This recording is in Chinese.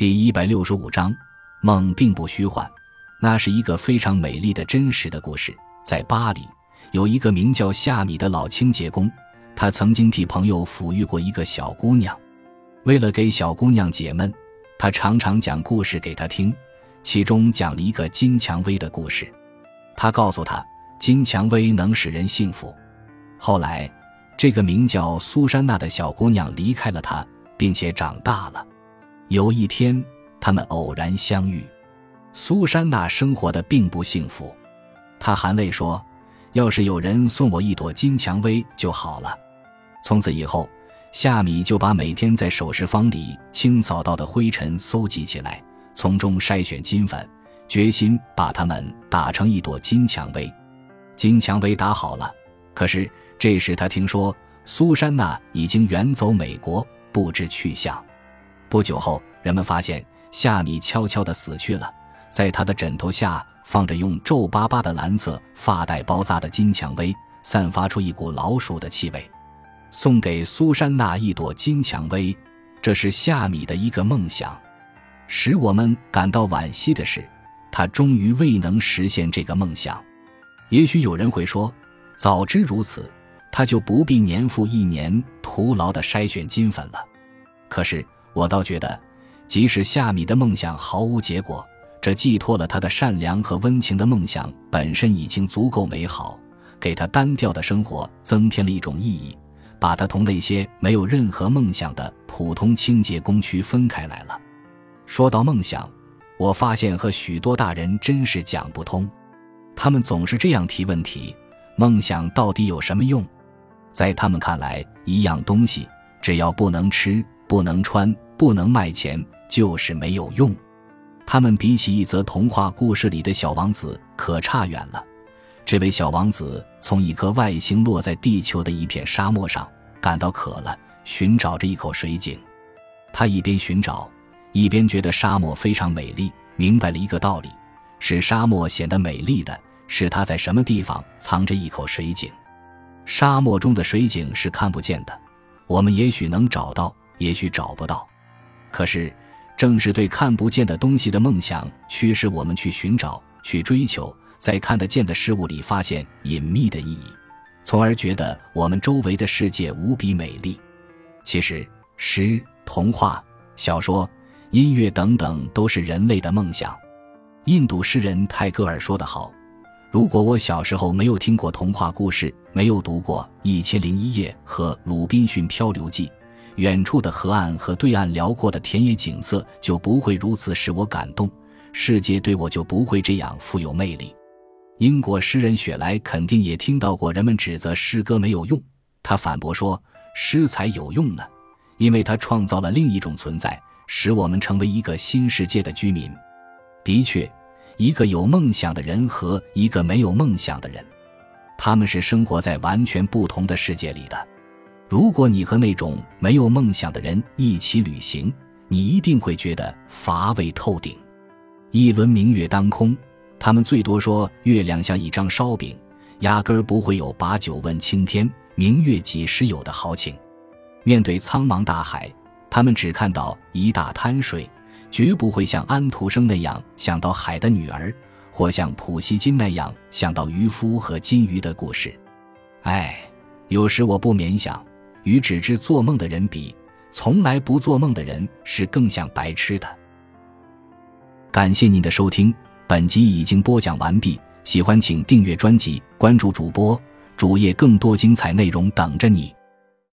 第一百六十五章，梦并不虚幻，那是一个非常美丽的真实的故事。在巴黎，有一个名叫夏米的老清洁工，他曾经替朋友抚育过一个小姑娘。为了给小姑娘解闷，他常常讲故事给她听，其中讲了一个金蔷薇的故事。他告诉她，金蔷薇能使人幸福。后来，这个名叫苏珊娜的小姑娘离开了他，并且长大了。有一天，他们偶然相遇。苏珊娜生活的并不幸福，她含泪说：“要是有人送我一朵金蔷薇就好了。”从此以后，夏米就把每天在首饰坊里清扫到的灰尘搜集起来，从中筛选金粉，决心把它们打成一朵金蔷薇。金蔷薇打好了，可是这时他听说苏珊娜已经远走美国，不知去向。不久后，人们发现夏米悄悄地死去了，在他的枕头下放着用皱巴巴的蓝色发带包扎的金蔷薇，散发出一股老鼠的气味。送给苏珊娜一朵金蔷薇，这是夏米的一个梦想。使我们感到惋惜的是，他终于未能实现这个梦想。也许有人会说，早知如此，他就不必年复一年徒劳地筛选金粉了。可是。我倒觉得，即使夏米的梦想毫无结果，这寄托了他的善良和温情的梦想本身已经足够美好，给他单调的生活增添了一种意义，把他同那些没有任何梦想的普通清洁工区分开来了。说到梦想，我发现和许多大人真是讲不通，他们总是这样提问题：梦想到底有什么用？在他们看来，一样东西只要不能吃。不能穿，不能卖钱，就是没有用。他们比起一则童话故事里的小王子可差远了。这位小王子从一颗外星落在地球的一片沙漠上，感到渴了，寻找着一口水井。他一边寻找，一边觉得沙漠非常美丽，明白了一个道理：使沙漠显得美丽的是它在什么地方藏着一口水井。沙漠中的水井是看不见的，我们也许能找到。也许找不到，可是，正是对看不见的东西的梦想，驱使我们去寻找、去追求，在看得见的事物里发现隐秘的意义，从而觉得我们周围的世界无比美丽。其实，诗、童话、小说、音乐等等，都是人类的梦想。印度诗人泰戈尔说得好：“如果我小时候没有听过童话故事，没有读过《一千零一夜》和《鲁滨逊漂流记》。”远处的河岸和对岸辽阔的田野景色就不会如此使我感动，世界对我就不会这样富有魅力。英国诗人雪莱肯定也听到过人们指责诗歌没有用，他反驳说：“诗才有用呢，因为它创造了另一种存在，使我们成为一个新世界的居民。”的确，一个有梦想的人和一个没有梦想的人，他们是生活在完全不同的世界里的。如果你和那种没有梦想的人一起旅行，你一定会觉得乏味透顶。一轮明月当空，他们最多说月亮像一张烧饼，压根儿不会有把酒问青天，明月几时有的豪情。面对苍茫大海，他们只看到一大滩水，绝不会像安徒生那样想到海的女儿，或像普希金那样想到渔夫和金鱼的故事。唉，有时我不免想。与只知做梦的人比，从来不做梦的人是更像白痴的。感谢您的收听，本集已经播讲完毕。喜欢请订阅专辑，关注主播主页，更多精彩内容等着你。